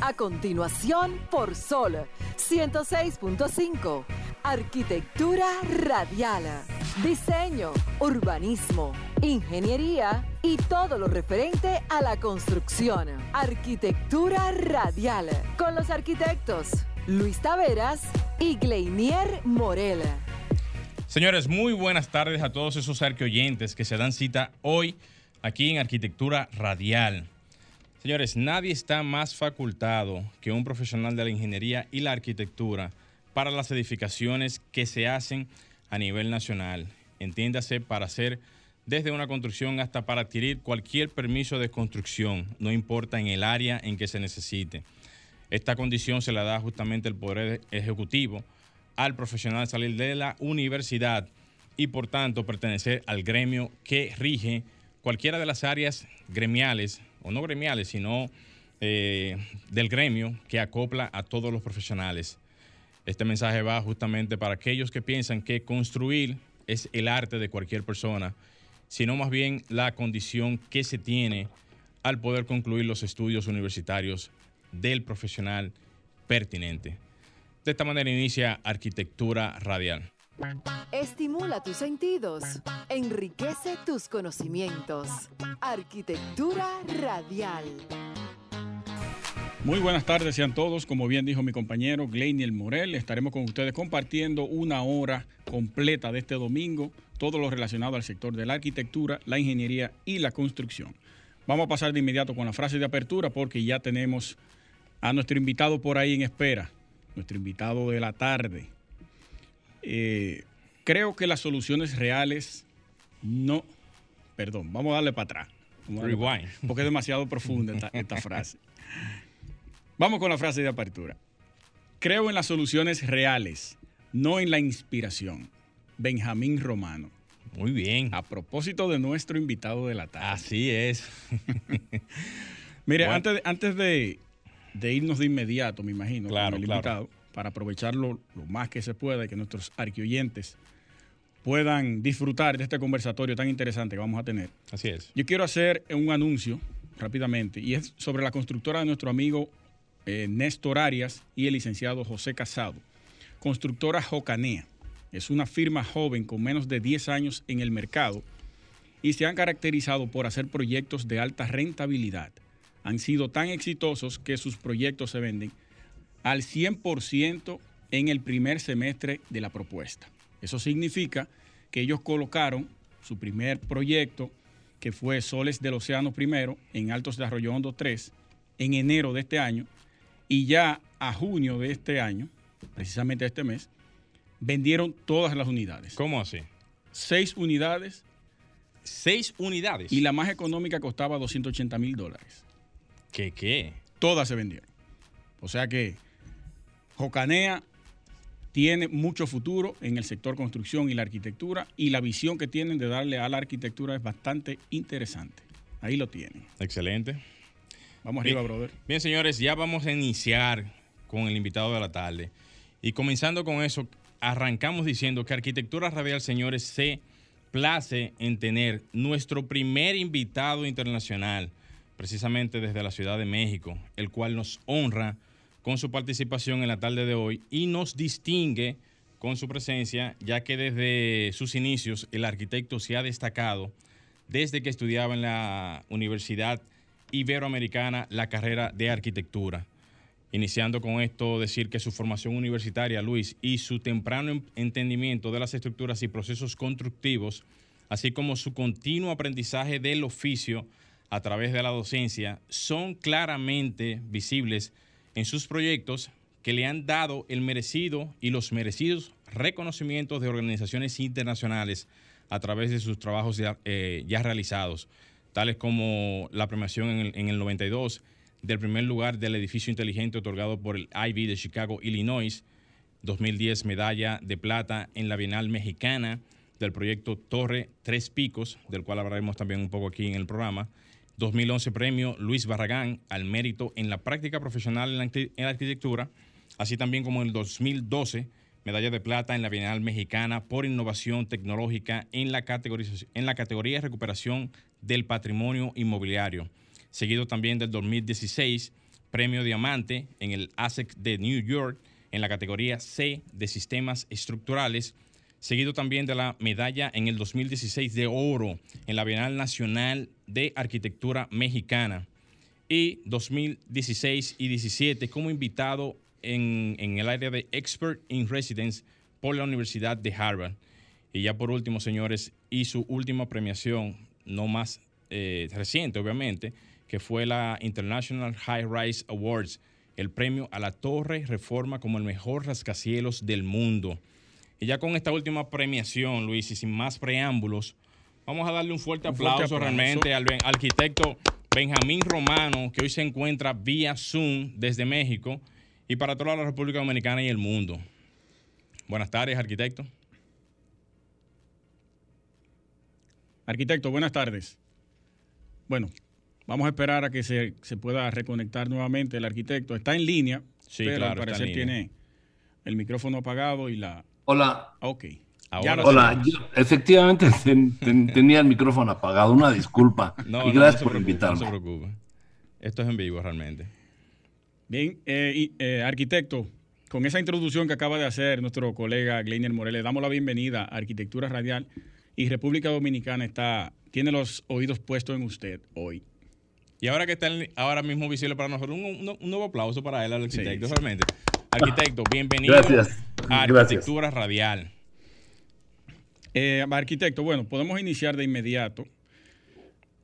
A continuación, por Sol 106.5. Arquitectura radial. Diseño, urbanismo, ingeniería y todo lo referente a la construcción. Arquitectura radial. Con los arquitectos Luis Taveras y Gleinier Morel. Señores, muy buenas tardes a todos esos arqueoyentes que se dan cita hoy aquí en Arquitectura Radial. Señores, nadie está más facultado que un profesional de la ingeniería y la arquitectura para las edificaciones que se hacen a nivel nacional. Entiéndase, para hacer desde una construcción hasta para adquirir cualquier permiso de construcción, no importa en el área en que se necesite. Esta condición se la da justamente el Poder Ejecutivo al profesional salir de la universidad y por tanto pertenecer al gremio que rige cualquiera de las áreas gremiales no gremiales, sino eh, del gremio que acopla a todos los profesionales. Este mensaje va justamente para aquellos que piensan que construir es el arte de cualquier persona, sino más bien la condición que se tiene al poder concluir los estudios universitarios del profesional pertinente. De esta manera inicia Arquitectura Radial. Estimula tus sentidos, enriquece tus conocimientos. Arquitectura radial. Muy buenas tardes sean todos. Como bien dijo mi compañero Gleiniel Morel, estaremos con ustedes compartiendo una hora completa de este domingo, todo lo relacionado al sector de la arquitectura, la ingeniería y la construcción. Vamos a pasar de inmediato con la frase de apertura porque ya tenemos a nuestro invitado por ahí en espera, nuestro invitado de la tarde, eh, creo que las soluciones reales no. Perdón, vamos a darle para atrás. Rewind. porque es demasiado profunda esta, frase. Vamos con la frase de apertura. Creo en las soluciones reales, no en la inspiración. Benjamín Romano. Muy bien. A propósito de nuestro invitado de la tarde. Así es. Mire, antes, antes de, irnos de inmediato, me imagino, claro, el invitado, para aprovecharlo lo más que se pueda y que nuestros arquioyentes puedan disfrutar de este conversatorio tan interesante que vamos a tener. Así es. Yo quiero hacer un anuncio rápidamente y es sobre la constructora de nuestro amigo eh, Néstor Arias y el licenciado José Casado. Constructora Jocanea. Es una firma joven con menos de 10 años en el mercado y se han caracterizado por hacer proyectos de alta rentabilidad. Han sido tan exitosos que sus proyectos se venden al 100% en el primer semestre de la propuesta. Eso significa que ellos colocaron su primer proyecto, que fue Soles del Océano primero, en Altos de Arroyo Hondo 3, en enero de este año, y ya a junio de este año, precisamente este mes, vendieron todas las unidades. ¿Cómo así? Seis unidades. Seis unidades. Y la más económica costaba 280 mil dólares. ¿Qué qué? Todas se vendieron. O sea que Jocanea tiene mucho futuro en el sector construcción y la arquitectura y la visión que tienen de darle a la arquitectura es bastante interesante. Ahí lo tienen. Excelente. Vamos arriba, brother. Bien, señores, ya vamos a iniciar con el invitado de la tarde. Y comenzando con eso, arrancamos diciendo que Arquitectura Radial, señores, se place en tener nuestro primer invitado internacional, precisamente desde la Ciudad de México, el cual nos honra con su participación en la tarde de hoy y nos distingue con su presencia, ya que desde sus inicios el arquitecto se ha destacado desde que estudiaba en la Universidad Iberoamericana la carrera de arquitectura. Iniciando con esto, decir que su formación universitaria, Luis, y su temprano entendimiento de las estructuras y procesos constructivos, así como su continuo aprendizaje del oficio a través de la docencia, son claramente visibles en sus proyectos que le han dado el merecido y los merecidos reconocimientos de organizaciones internacionales a través de sus trabajos ya, eh, realizados, tales como la premiación en el, en el 92 del primer lugar del edificio inteligente otorgado por el Ivy de Chicago, Illinois, 2010 medalla de plata en la Bienal Mexicana del proyecto Torre Tres Picos, del cual hablaremos también un poco aquí en el programa, 2011 premio Luis Barragán al mérito en la práctica profesional en la, arquitectura, así también como en el 2012 medalla de plata en la Bienal Mexicana por innovación tecnológica en la, en la categoría recuperación del patrimonio inmobiliario, seguido también del 2016 premio diamante en el ASEC de New York en la categoría C de sistemas estructurales, seguido también de la medalla en el 2016 de oro en la Bienal Nacional de Arquitectura Mexicana y 2016 y 17 como invitado en, el área de Expert in Residence por la Universidad de Harvard. Y ya por último, señores, y su última premiación, no más eh, reciente, obviamente, que fue la International High Rise Awards, el premio a la Torre Reforma como el mejor rascacielos del mundo. Y ya con esta última premiación, Luis, y sin más preámbulos, vamos a darle un fuerte, aplauso, realmente al arquitecto Benjamín Romano, que hoy se encuentra vía Zoom desde México y para toda la República Dominicana y el mundo. Buenas tardes, arquitecto. Arquitecto, buenas tardes. Bueno, vamos a esperar a que se, pueda reconectar nuevamente el arquitecto. Está en línea, sí, pero al parecer tiene el micrófono apagado y la... Hola. Ok. Hola, efectivamente tenía el micrófono apagado, una disculpa. y gracias por invitarme. No se preocupe. Esto es en vivo realmente. Bien, eh, eh, arquitecto, con esa introducción que acaba de hacer nuestro colega Gleiner Morel, damos la bienvenida a Arquitectura Radial y República Dominicana está, tiene los oídos puestos en usted hoy. Y ahora que está ahora mismo visible para nosotros, un, nuevo aplauso para él, al arquitecto, realmente. Arquitecto, bienvenido a Arquitectura Radial. Eh, arquitecto, bueno, podemos iniciar de inmediato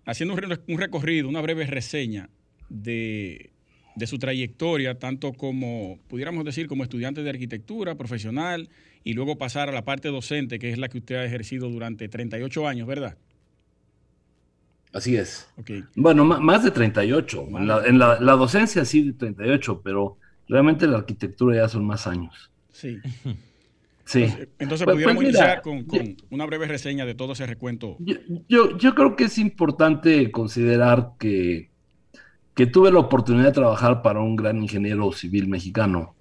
haciendo un recorrido, una breve reseña de, de su trayectoria, tanto como, pudiéramos decir, como estudiante de arquitectura profesional y luego pasar a la parte docente, que es la que usted ha ejercido durante 38 años, ¿verdad? Así es. Bueno, más de 38. En, la, en la, docencia sí de 38, pero realmente la arquitectura ya son más años. Sí. Sí. Entonces, pues, pudiéramos pues iniciar con, una breve reseña de todo ese recuento. Yo, yo, creo que es importante considerar que, que tuve la oportunidad de trabajar para un gran ingeniero civil mexicano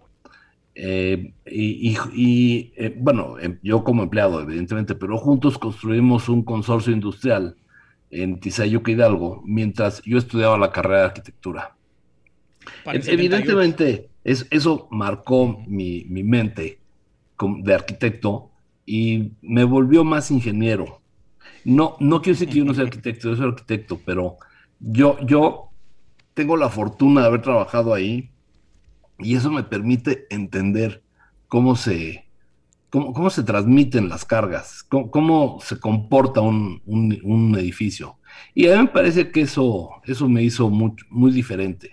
eh, y, eh, bueno, em, yo como empleado, evidentemente, pero juntos construimos un consorcio industrial en Tizayuca Hidalgo, mientras yo estudiaba la carrera de arquitectura. Evidentemente, eso marcó mi, mente de arquitecto y me volvió más ingeniero. No, no quiero decir que yo no sea arquitecto, yo soy arquitecto, pero yo, yo tengo la fortuna de haber trabajado ahí y eso me permite entender cómo se, cómo, se transmiten las cargas, cómo, se comporta un, edificio. Y a mí me parece que eso, eso me hizo muy, muy diferente.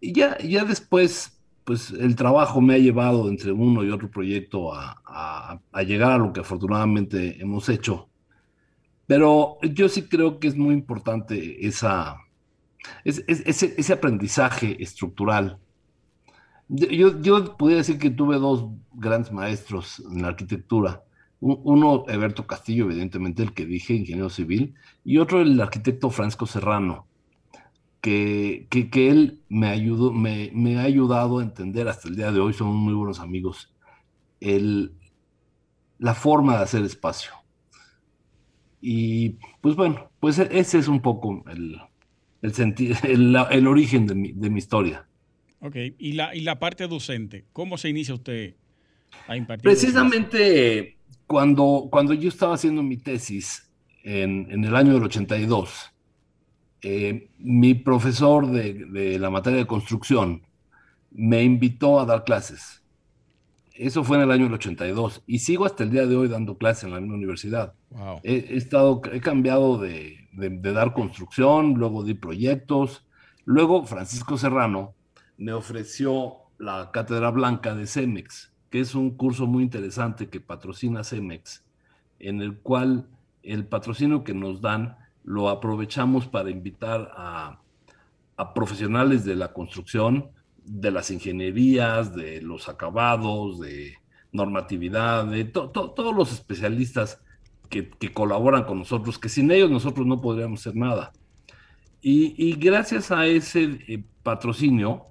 Y ya, ya después, pues el trabajo me ha llevado entre uno y otro proyecto a, llegar a lo que afortunadamente hemos hecho. Pero yo sí creo que es muy importante esa, ese, ese aprendizaje estructural yo, yo podría decir que tuve dos grandes maestros en la arquitectura. Uno, Eberto Castillo, evidentemente, el que dije, ingeniero civil, y otro, el arquitecto Francisco Serrano, que, que, él me, ayudó, me, me, ha ayudado a entender hasta el día de hoy, somos muy buenos amigos, el, la forma de hacer espacio. Y pues bueno, pues e, ese es un poco el, el, el origen de mi, de mi historia. Ok, y la, y la parte docente, ¿cómo se inicia usted a impartir? Precisamente cuando, cuando yo estaba haciendo mi tesis en, en el año del 82, eh, mi profesor de, de, la materia de construcción me invitó a dar clases. Eso fue en el año del 82 y sigo hasta el día de hoy dando clases en la misma universidad. He, estado, he cambiado de, de, de dar construcción, luego di proyectos. Luego Francisco Serrano, me ofreció la Cátedra Blanca de CEMEX, que es un curso muy interesante que patrocina CEMEX, en el cual el patrocinio que nos dan lo aprovechamos para invitar a, profesionales de la construcción, de las ingenierías, de los acabados, de normatividad, de todos los especialistas que, colaboran con nosotros, que sin ellos nosotros no podríamos hacer nada. Y, gracias a ese eh, patrocinio,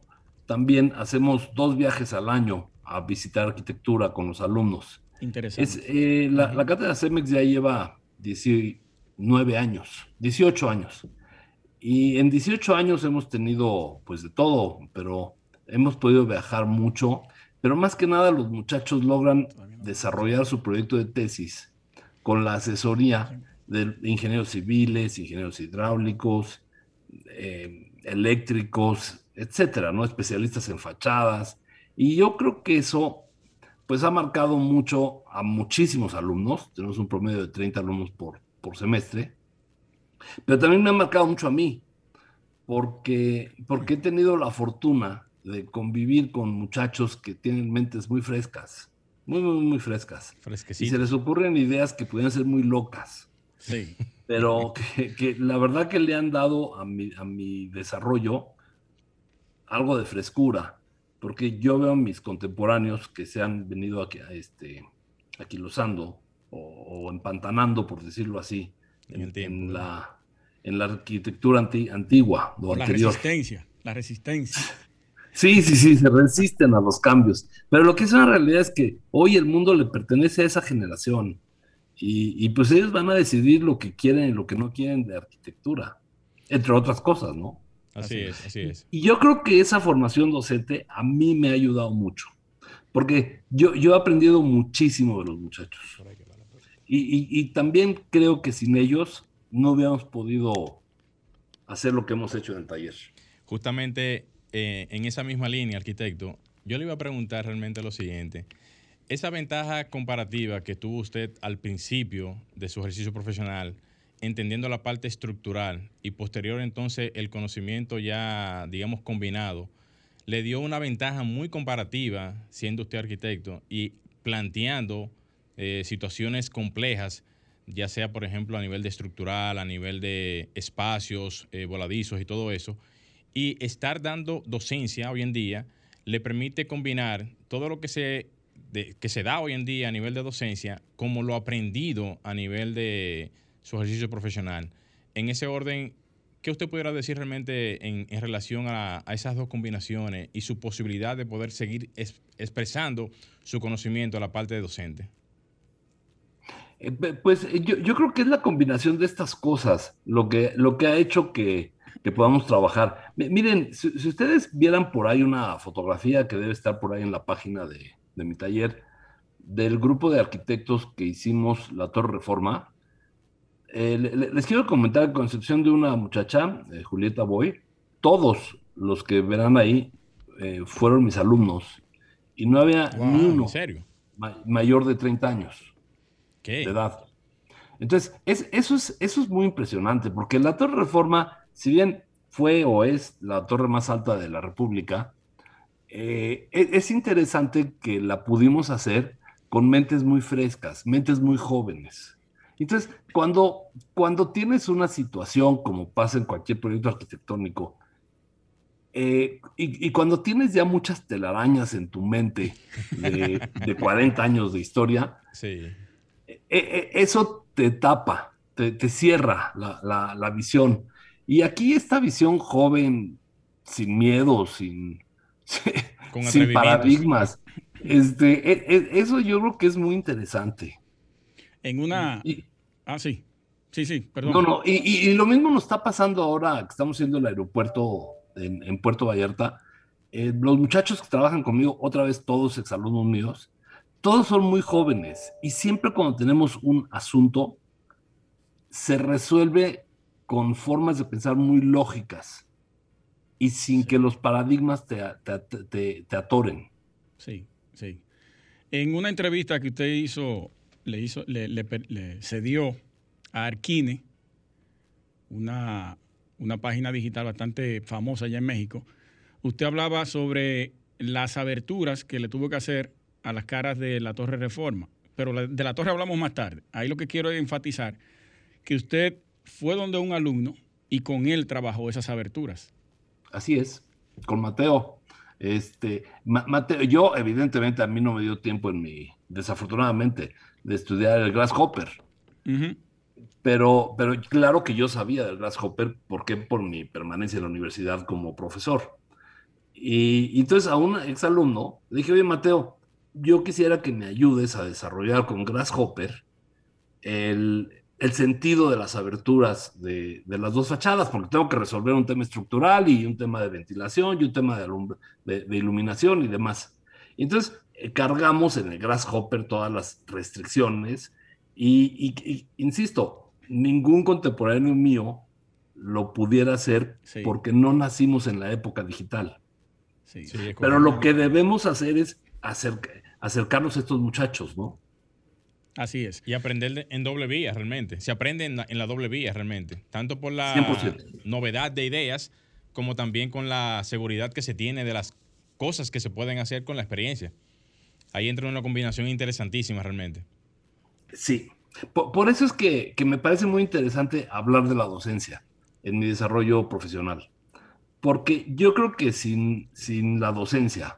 también hacemos dos viajes al año a visitar arquitectura con los alumnos. Interesante. Eh, la, cátedra CEMEX ya lleva 19 años, 18 años. Y en 18 años hemos tenido pues de todo, pero hemos podido viajar mucho, pero más que nada los muchachos logran desarrollar su proyecto de tesis con la asesoría de ingenieros civiles, ingenieros hidráulicos, eh, eléctricos, etcétera, ¿no? Especialistas en fachadas. Y yo creo que eso, pues, ha marcado mucho a muchísimos alumnos. Tenemos un promedio de 30 alumnos por, por semestre. Pero también me ha marcado mucho a mí, porque, porque he tenido la fortuna de convivir con muchachos que tienen mentes muy frescas, muy, muy, muy frescas. Y se les ocurren ideas que pueden ser muy locas. Sí. Pero que, la verdad que le han dado a mi, a mi desarrollo algo de frescura, porque yo veo a mis contemporáneos que se han venido aquí, a este, aquilosando o, o empantanando, por decirlo así, en, la, en la arquitectura antigua. la resistencia, la resistencia. Sí, sí, sí, se resisten a los cambios. Pero lo que es una realidad es que hoy el mundo le pertenece a esa generación. Y, pues ellos van a decidir lo que quieren y lo que no quieren de arquitectura, entre otras cosas, ¿no? Así, es, así es. Y yo creo que esa formación docente a mí me ha ayudado mucho, porque yo, yo he aprendido muchísimo de los muchachos. Y, también creo que sin ellos no hubiéramos podido hacer lo que hemos hecho en el taller. Justamente eh, en esa misma línea, arquitecto, yo le iba a preguntar realmente lo siguiente. Esa ventaja comparativa que tuvo usted al principio de su ejercicio profesional, entendiendo la parte estructural y posterior entonces el conocimiento ya, digamos, combinado, le dio una ventaja muy comparativa siendo usted arquitecto y planteando eh, situaciones complejas, ya sea, por ejemplo, a nivel de estructural, a nivel de espacios eh, voladizos y todo eso y estar dando docencia hoy en día le permite combinar todo lo que se, que se da hoy en día a nivel de docencia como lo aprendido a nivel de su ejercicio profesional. En ese orden, ¿qué usted pudiera decir realmente en, relación a, esas dos combinaciones y su posibilidad de poder seguir expresando su conocimiento a la parte de docente? Eh, pues yo, yo, creo que es la combinación de estas cosas lo que, lo que ha hecho que, que podamos trabajar. miren, si, ustedes vieran por ahí una fotografía que debe estar por ahí en la página de, mi taller, del grupo de arquitectos que hicimos la Torre Reforma, eh, les quiero comentar, con excepción de una muchacha, eh, Julieta Boy, todos los que verán ahí eh, fueron mis alumnos y no había ni uno mayor de 30 años de edad. Entonces, eso, es, eso es muy impresionante, porque la Torre Reforma si bien fue o es la torre más alta de la República, eh, e, es interesante que la pudimos hacer con mentes muy frescas, mentes muy jóvenes. Entonces, cuando, cuando tienes una situación como pasa en cualquier proyecto arquitectónico, eh, y, cuando tienes ya muchas telarañas en tu mente de, 40 años de historia, eh, eso te tapa, te, cierra la, la visión. Y aquí esta visión joven, sin miedo, sin, sin paradigmas, este, e, e, eso yo creo que es muy interesante. En una... ah, sí. Sí, sí, perdón. No, no, y, lo mismo nos está pasando ahora que estamos haciendo el aeropuerto en, Puerto Vallarta. Eh, los muchachos que trabajan conmigo, otra vez todos exalumnos míos, todos son muy jóvenes y siempre cuando tenemos un asunto, se resuelve con formas de pensar muy lógicas y sin que los paradigmas te, te, atoren. Sí, sí. En una entrevista que usted hizo, le, hizo, le, le, cedió a Arquine, una, una página digital bastante famosa allá en México, usted hablaba sobre las aberturas que le tuvo que hacer a las caras de la Torre Reforma. Pero de la Torre hablamos más tarde. Ahí lo que quiero es enfatizar que usted fue donde un alumno y con él trabajó esas aberturas. Así es, con Mateo. Este, Mateo, yo evidentemente a mí no me dio tiempo en mi, desafortunadamente, de estudiar el Grasshopper. pero, pero claro que yo sabía del Grasshopper porque por mi permanencia en la universidad como profesor. Y, y entonces a un exalumno le dije, oye Mateo, yo quisiera que me ayudes a desarrollar con Grasshopper el, el sentido de las aberturas de, las dos fachadas, porque tengo que resolver un tema estructural y un tema de ventilación y un tema de, de, iluminación y demás. Entonces, eh, cargamos en el Grasshopper todas las restricciones y, insisto, ningún contemporáneo mío lo pudiera hacer porque no nacimos en la época digital. Pero lo que debemos hacer es acercarnos a estos muchachos, ¿no? Así es. Y aprender en doble vía realmente. Se aprende en la, doble vía realmente. Tanto por la novedad de ideas como también con la seguridad que se tiene de las cosas que se pueden hacer con la experiencia. Ahí entra una combinación interesantísima realmente. Sí. Por, eso es que, que me parece muy interesante hablar de la docencia en mi desarrollo profesional. Porque yo creo que sin, sin la docencia,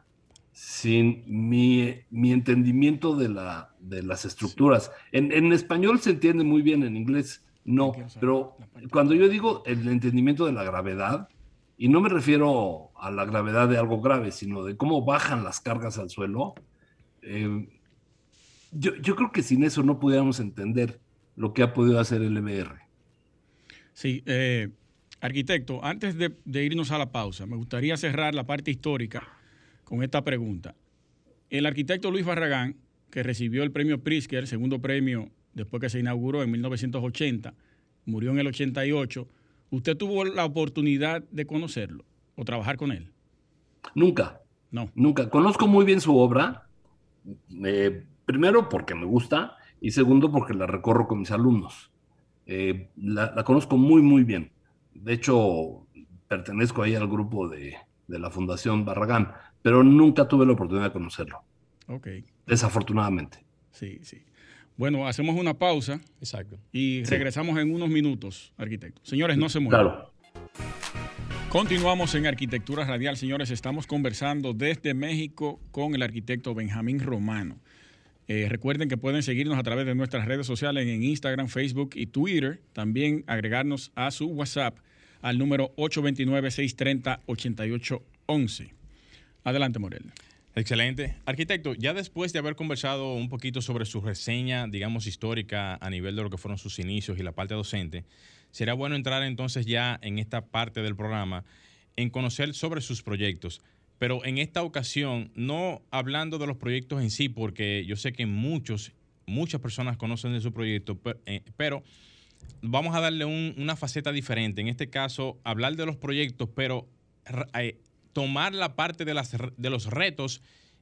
sin mi, mi entendimiento de, la, de las estructuras. En, en, español se entiende muy bien, en inglés no, pero cuando yo digo el entendimiento de la gravedad, y no me refiero a la gravedad de algo grave, sino de cómo bajan las cargas al suelo, eh, yo, yo, creo que sin eso no pudiéramos entender lo que ha podido hacer el EBR. Sí, eh, arquitecto, antes de, de irnos a la pausa, me gustaría cerrar la parte histórica con esta pregunta. El arquitecto Luis Barragán, que recibió el premio Pritzker, segundo premio después que se inauguró en 1980, murió en el 88, ¿usted tuvo la oportunidad de conocerlo o trabajar con él? Nunca. No. Nunca. Conozco muy bien su obra, eh, primero porque me gusta y segundo porque la recorro con mis alumnos. Eh, la, la, conozco muy, muy bien. De hecho, pertenezco ahí al grupo de, de la Fundación Barragán pero nunca tuve la oportunidad de conocerlo. Ok. Desafortunadamente. Sí, sí. Bueno, hacemos una pausa. Exacto. Y regresamos en unos minutos, arquitecto. Señores, no se muevan. Claro. Continuamos en Arquitectura Radial, señores. Estamos conversando desde México con el arquitecto Benjamín Romano. Eh, recuerden que pueden seguirnos a través de nuestras redes sociales en Instagram, Facebook y Twitter. También agregarnos a su WhatsApp al número 829-630-8811. Adelante, Morel. Excelente. Arquitecto, ya después de haber conversado un poquito sobre su reseña, digamos, histórica a nivel de lo que fueron sus inicios y la parte docente, será bueno entrar entonces ya en esta parte del programa en conocer sobre sus proyectos. Pero en esta ocasión, no hablando de los proyectos en sí, porque yo sé que muchos, muchas personas conocen de su proyecto, eh, pero vamos a darle una faceta diferente. En este caso, hablar de los proyectos, pero eh, tomar la parte de, las, de los retos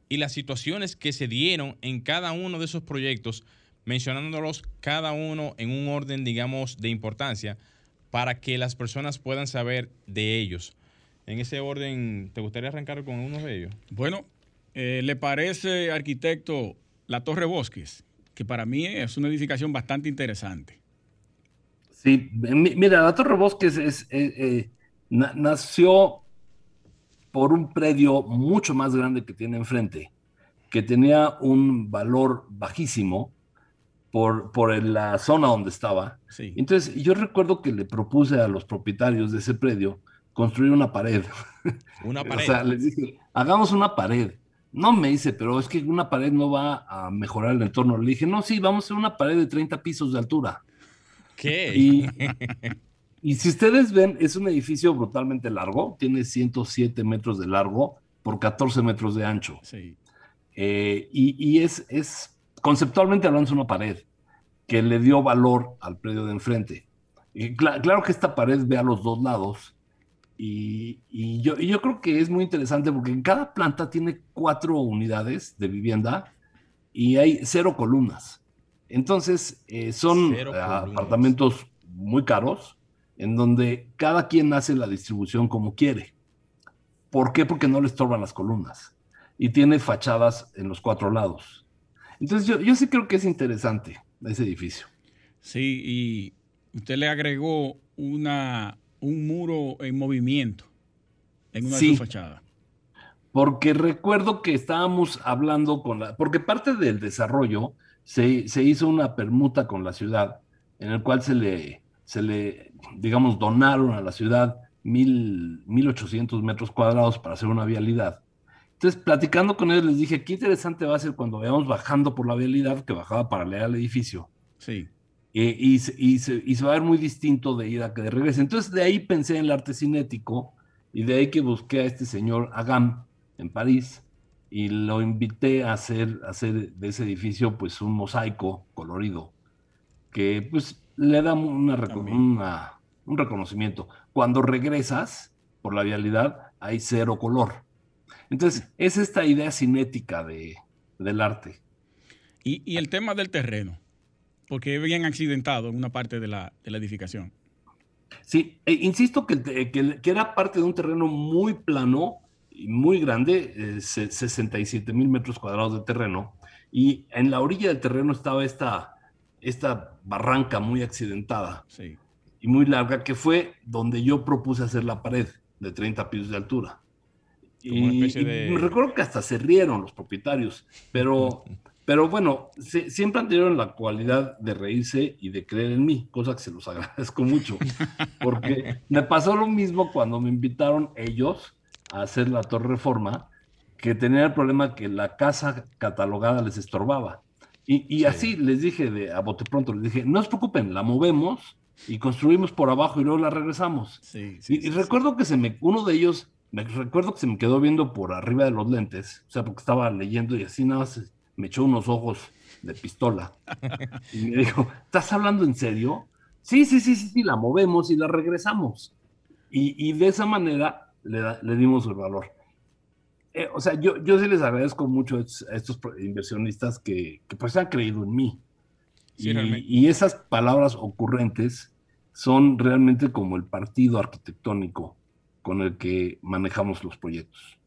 y las situaciones que se dieron en cada uno de esos proyectos, mencionándolos cada uno en un orden, digamos, de importancia, para que las personas puedan saber de ellos. En ese orden, ¿te gustaría arrancar con uno de ellos? Bueno, eh, ¿le parece, arquitecto, la Torre Bosques? Que para mí es una edificación bastante interesante. Sí, mira, la Torre Bosques es, eh, eh, nació por un predio mucho más grande que tiene enfrente, que tenía un valor bajísimo por, por la zona donde estaba. Entonces, yo recuerdo que le propuse a los propietarios de ese predio construir una pared. Una pared. o sea, les dije, hagamos una pared. No me dice, pero es que una pared no va a mejorar el entorno. Le dije, no, sí, vamos a hacer una pared de 30 pisos de altura. ¿Qué? Y, Y si ustedes ven, es un edificio brutalmente largo, tiene 107 metros de largo por 14 metros de ancho. Sí. Eh, y, es, es, conceptualmente hablando, es una pared que le dio valor al predio de enfrente. Y claro que esta pared ve a los dos lados. Y, yo, yo, creo que es muy interesante porque en cada planta tiene cuatro unidades de vivienda y hay cero columnas. Entonces, eh, son apartamentos muy caros, en donde cada quien hace la distribución como quiere. ¿Por qué? Porque no le estorban las columnas y tiene fachadas en los cuatro lados. Entonces yo, sí creo que es interesante ese edificio. Sí, y usted le agregó una, un muro en movimiento en una de sus fachadas. Porque recuerdo que estábamos hablando con la, porque parte del desarrollo se, se hizo una permuta con la ciudad en el cual se le, se le, digamos, donaron a la ciudad mil, 1800 metros cuadrados para hacer una vialidad. Entonces, platicando con ellos, les dije, qué interesante va a ser cuando veamos bajando por la vialidad que bajaba paralela al edificio. Sí. eh, y, se, y, se, y, se, va a ver muy distinto de ir a que de regrese. Entonces de ahí pensé en el arte cinético y de ahí que busqué a este señor Agam en París y lo invité a hacer, a hacer de ese edificio pues un mosaico colorido que pues le da una, una, un reconocimiento. Cuando regresas por la vialidad hay cero color. Entonces es esta idea cinética de, del arte. Y, y, el tema del terreno, porque es bien accidentado en una parte de la, de la edificación. Sí, e insisto que, que, que, era parte de un terreno muy plano y muy grande, eh, 67 mil metros cuadrados de terreno, y en la orilla del terreno estaba esta, esta barranca muy accidentada sí. y muy larga, que fue donde yo propuse hacer la pared de 30 pisos de altura. Y, de... y, me recuerdo que hasta se rieron los propietarios, pero, pero bueno, se, siempre han tenido la cualidad de reírse y de creer en mí, cosa que se los agradezco mucho, porque me pasó lo mismo cuando me invitaron ellos a hacer la Torre Reforma, que tenía el problema que la casa catalogada les estorbaba. Y, y sí. así les dije de, a bote pronto, les dije, no se preocupen, la movemos y construimos por abajo y luego la regresamos. Sí, sí, y, y recuerdo que se me, uno de ellos me recuerdo que se me quedó viendo por arriba de los lentes, o sea, porque estaba leyendo y así nada más me echó unos ojos de pistola. Y me dijo, ¿estás hablando en serio? Sí, sí, sí, sí, sí, la movemos y la regresamos. Y, y de esa manera le, le, dimos el valor. Eh, o sea, yo, yo sí les agradezco mucho a estos inversionistas que, que pues han creído en mí. Sí, y, y esas palabras ocurrentes son realmente como el partido arquitectónico con el que manejamos los proyectos.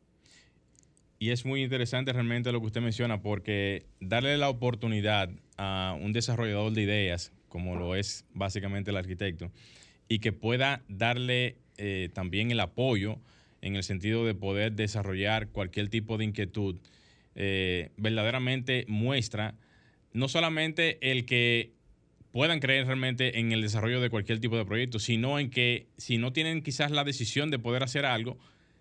Y es muy interesante realmente lo que usted menciona, porque darle la oportunidad a un desarrollador de ideas, como lo es básicamente el arquitecto, y que pueda darle eh, también el apoyo en el sentido de poder desarrollar cualquier tipo de inquietud, eh, verdaderamente muestra no solamente el que puedan creer realmente en el desarrollo de cualquier tipo de proyecto, sino en que si no tienen quizás la decisión de poder hacer algo,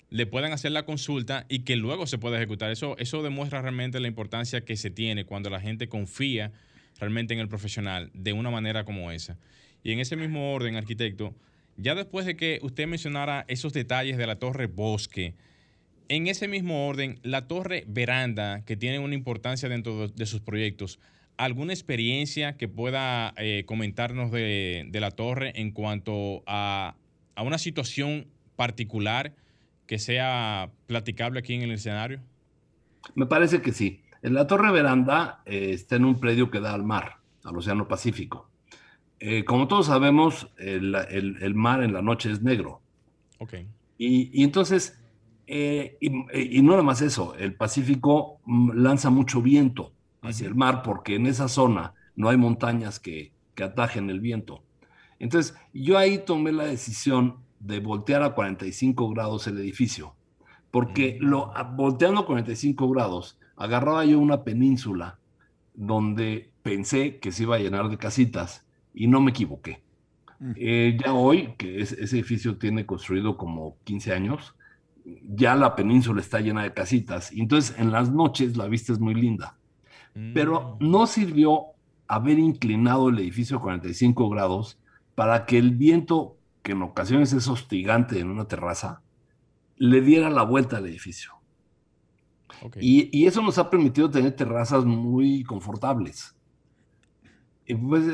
le puedan hacer la consulta y que luego se pueda ejecutar. Eso, eso demuestra realmente la importancia que se tiene cuando la gente confía realmente en el profesional de una manera como esa. Y en ese mismo orden, arquitecto, ya después de que usted mencionara esos detalles de la torre bosque, en ese mismo orden, la torre veranda, que tiene una importancia dentro de, sus proyectos, ¿alguna experiencia que pueda eh, comentarnos de, la torre en cuanto a, a, una situación particular que sea platicable aquí en el escenario? Me parece que sí. La torre veranda eh, está en un predio que da al mar, al Océano Pacífico. Eh, como todos sabemos, el, el, el, mar en la noche es negro. Okay. Y, y entonces, y, y no nada más eso, el Pacífico mm, lanza mucho viento hacia el mar porque en esa zona no hay montañas que, que atajen el viento. Entonces, yo ahí tomé la decisión de voltear a 45 grados el edificio, porque lo, volteando a 45 grados, agarraba yo una península donde pensé que se iba a llenar de casitas y no me equivoqué. Eh, ya hoy, que es, ese edificio tiene construido como 15 años, ya la península está llena de casitas. Y entonces en las noches la vista es muy linda. Pero Mm. no sirvió haber inclinado el edificio a 45 grados para que el viento, que en ocasiones es hostigante en una terraza, le diera la vuelta al edificio. Okay. Y, y, eso nos ha permitido tener terrazas muy confortables. Pues,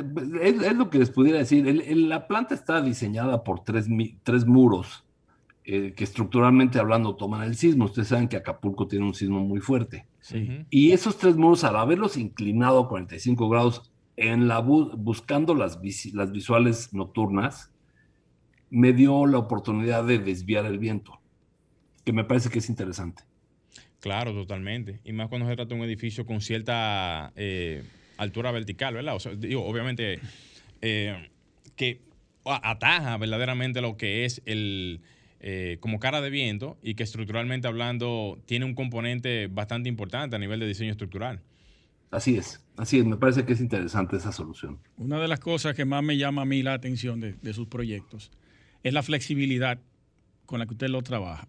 es, es, lo que les pudiera decir. El, el, la planta está diseñada por tres, tres muros eh, que estructuralmente hablando toman el sismo. Ustedes saben que Acapulco tiene un sismo muy fuerte. Sí. Y esos tres muros, al haberlos inclinado a 45 grados, en la bu buscando las, vis las visuales nocturnas, me dio la oportunidad de desviar el viento, que me parece que es interesante. Claro, totalmente. Y más cuando se trata de un edificio con cierta eh, altura vertical, ¿verdad? O sea, digo, obviamente, eh, que ataja verdaderamente lo que es el, eh, como cara de viento y que estructuralmente hablando tiene un componente bastante importante a nivel de diseño estructural. Así es, así es, me parece que es interesante esa solución. Una de las cosas que más me llama a mí la atención de, de sus proyectos es la flexibilidad con la que usted lo trabaja.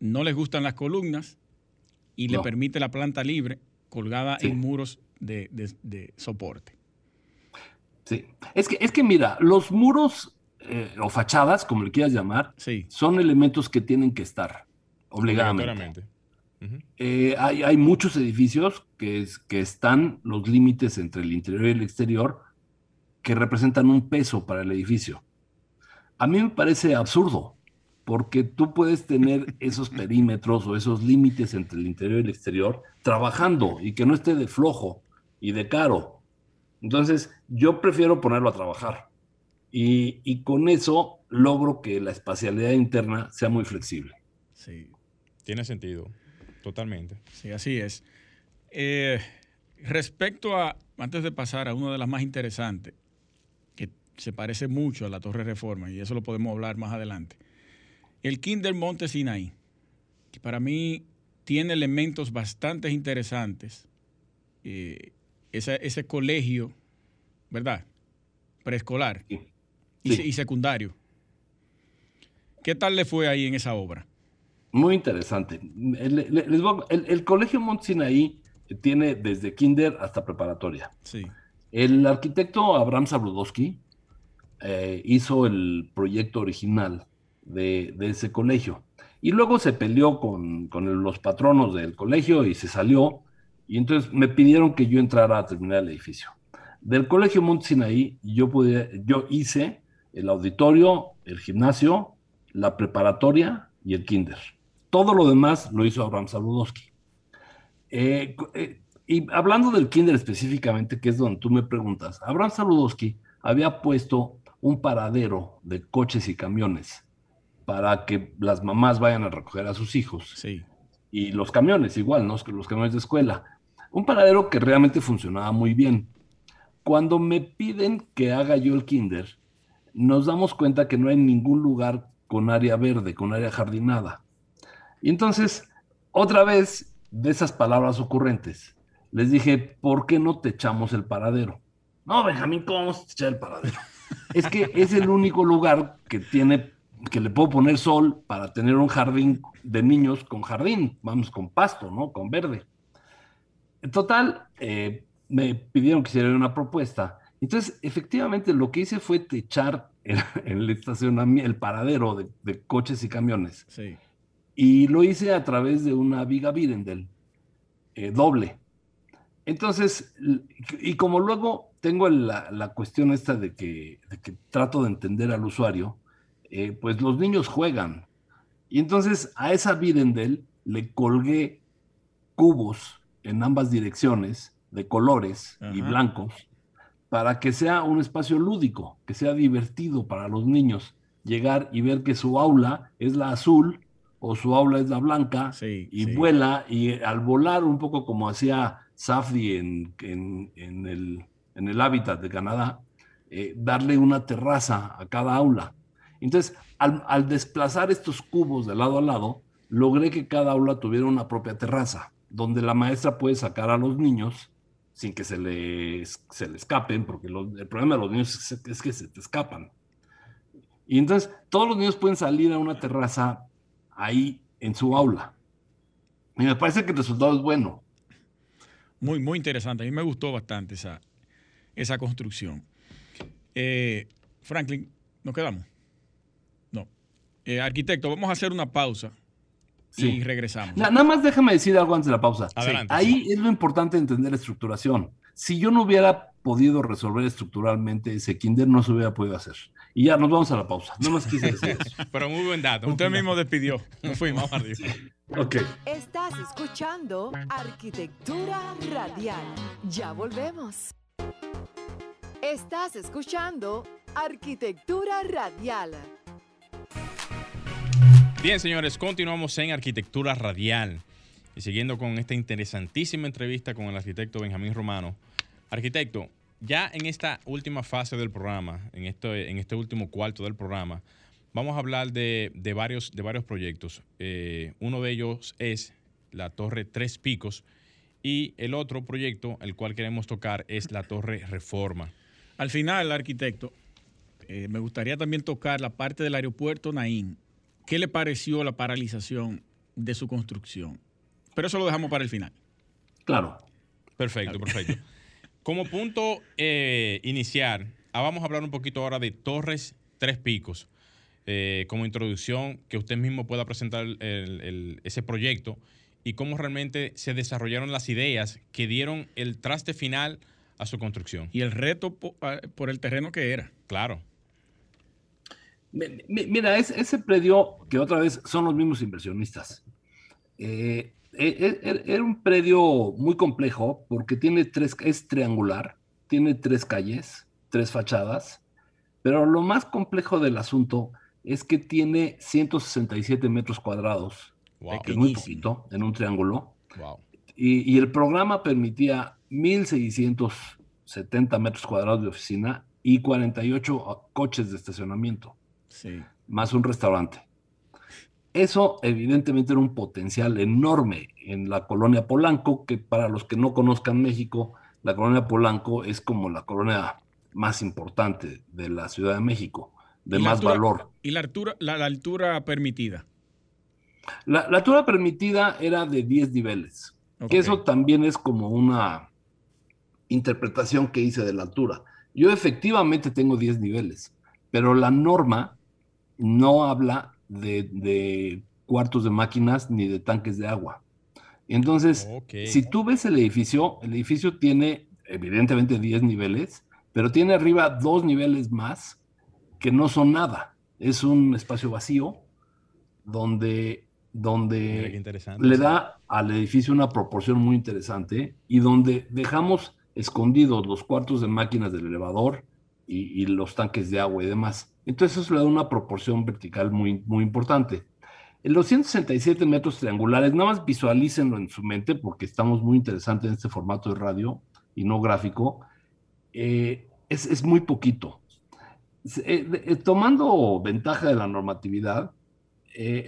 No les gustan las columnas y no. le permite la planta libre colgada sí. en muros de, de, de soporte. Sí. Es que, es que mira, los muros eh, o fachadas, como le quieras llamar, Sí. son elementos que tienen que estar obligadamente. Eh, hay, hay muchos edificios que, es- que están los límites entre el interior y el exterior que representan un peso para el edificio. A mí me parece absurdo, porque tú puedes tener esos perímetros o esos límites entre el interior y el exterior trabajando y que no esté de flojo y de caro. Entonces, yo prefiero ponerlo a trabajar. Y, y con eso logro que la espacialidad interna sea muy flexible. Sí, Tiene sentido. Totalmente. sí, así es. Eh, respecto a, antes de pasar a una de las más interesantes, que se parece mucho a la Torre Reforma, y eso lo podemos hablar más adelante. El Kinder Monte Sinaí, que para mí tiene elementos bastante interesantes. Eh, ese, ese colegio, ¿verdad? Preescolar Sí. y, Sí. se- y secundario. ¿Qué tal le fue ahí en esa obra? Muy interesante. Voy a- el, el Colegio Mont Sinaí tiene desde kinder hasta preparatoria. Sí, El arquitecto Abraham Sabludowski eh, hizo el proyecto original de, de ese colegio. Y luego se peleó con, con el- los patronos del colegio y se salió. Y entonces me pidieron que yo entrara a terminar el edificio. Del Colegio Mont Sinaí yo, yo hice el auditorio, el gimnasio, la preparatoria y el kinder. Todo lo demás lo hizo Abraham Sabludowski. Eh, eh, y hablando del kinder específicamente, que es donde tú me preguntas, Abraham Saludowski había puesto un paradero de coches y camiones para que las mamás vayan a recoger a sus hijos. sí, Y los camiones igual, ¿no? Los camiones de escuela. Un paradero que realmente funcionaba muy bien. Cuando me piden que haga yo el kinder, nos damos cuenta que no hay ningún lugar con área verde, con área jardinada. Y entonces, otra vez, de esas palabras ocurrentes, les dije, ¿por qué no te echamos el paradero? No, Benjamín, ¿cómo vamos a echar el paradero? es que es el único lugar que tiene, que le puedo poner sol para tener un jardín de niños con jardín, vamos, con pasto, ¿no? Con verde. En total, eh, me pidieron que hiciera una propuesta. Entonces, efectivamente, lo que hice fue techar el, el estacionamiento, el paradero de, de coches y camiones. sí. Y lo hice a través de una viga Birendel, eh, doble. Entonces, y como luego tengo la, la cuestión esta de que, de que trato de entender al usuario, eh, pues los niños juegan. Y entonces a esa Birendel le colgué cubos en ambas direcciones, de colores y blancos, para que sea un espacio lúdico, que sea divertido para los niños llegar y ver que su aula es la azul o su aula es la blanca Sí, y sí. vuela y al volar un poco como hacía Safdie en, en- en el, en el hábitat de Canadá, eh, darle una terraza a cada aula. Entonces, al, al desplazar estos cubos de lado a lado, logré que cada aula tuviera una propia terraza, donde la maestra puede sacar a los niños sin que se les, se escapen, porque el problema de los niños es, es que se te escapan. Y entonces todos los niños pueden salir a una terraza ahí en su aula. Y me parece que el resultado es bueno. Muy, muy interesante. A mí me gustó bastante esa, esa construcción. Eh, Franklin, ¿nos quedamos? No. Eh, arquitecto, vamos a hacer una pausa y Sí. regresamos. Na- nada más déjame decir algo antes de la pausa. Adelante. Ahí es lo importante de entender la estructuración. Si yo no hubiera podido resolver estructuralmente ese kinder, no se hubiera podido hacer. Y ya nos vamos a la pausa. No más quise decir eso. Pero muy buen dato. Usted mismo despidió. Nos fuimos. Arriba. Ok. Estás escuchando Arquitectura Radial. Ya volvemos. Estás escuchando Arquitectura Radial. Bien, señores, continuamos en Arquitectura Radial. Y siguiendo con esta interesantísima entrevista con el arquitecto Benjamín Romano. Arquitecto, ya en esta última fase del programa, en este, este último cuarto del programa, vamos a hablar de, de varios, de varios proyectos. Eh, uno de ellos es la Torre Tres Picos y el otro proyecto, el cual queremos tocar, es la Torre Reforma. Al final, arquitecto, eh, me gustaría también tocar la parte del aeropuerto Naín. ¿Qué le pareció la paralización de su construcción? Pero eso lo dejamos para el final. Claro. Perfecto, perfecto. Como punto eh, iniciar, ah, vamos a hablar un poquito ahora de Torres Tres Picos. Eh, como introducción, que usted mismo pueda presentar ese proyecto y cómo realmente se desarrollaron las ideas que dieron el traste final a su construcción. Y el reto ah, por, el terreno que era. Claro. Mira, ese predio, que otra vez son los mismos inversionistas, eh, e, e, era un predio muy complejo porque tiene tres, es triangular, tiene tres calles, tres fachadas, pero lo más complejo del asunto es que tiene 167 metros cuadrados, que es muy poquito, en un triángulo. Y, y, el programa permitía 1.670 metros cuadrados de oficina y 48 coches de estacionamiento, sí. más un restaurante. Eso evidentemente era un potencial enorme en la colonia Polanco, que para los que no conozcan México, la colonia Polanco es como la colonia más importante de la Ciudad de México, de más valor. ¿Y la altura, la, altura permitida? La, altura permitida era de 10 niveles, que eso también es como una interpretación que hice de la altura. Yo efectivamente tengo 10 niveles, pero la norma no habla de, cuartos de máquinas ni de tanques de agua. Entonces, si tú ves el edificio, el edificio tiene evidentemente 10 niveles, pero tiene arriba dos niveles más que no son nada. Es un espacio vacío donde, donde le da al edificio una proporción muy interesante y donde dejamos escondidos los cuartos de máquinas del elevador y, y los tanques de agua y demás. Entonces eso le da una proporción vertical muy, muy importante. En los 167 metros triangulares, nada más visualícenlo en su mente porque estamos muy interesantes en este formato de radio y no gráfico. Eh, es, es, muy poquito. Eh, eh, tomando ventaja de la normatividad,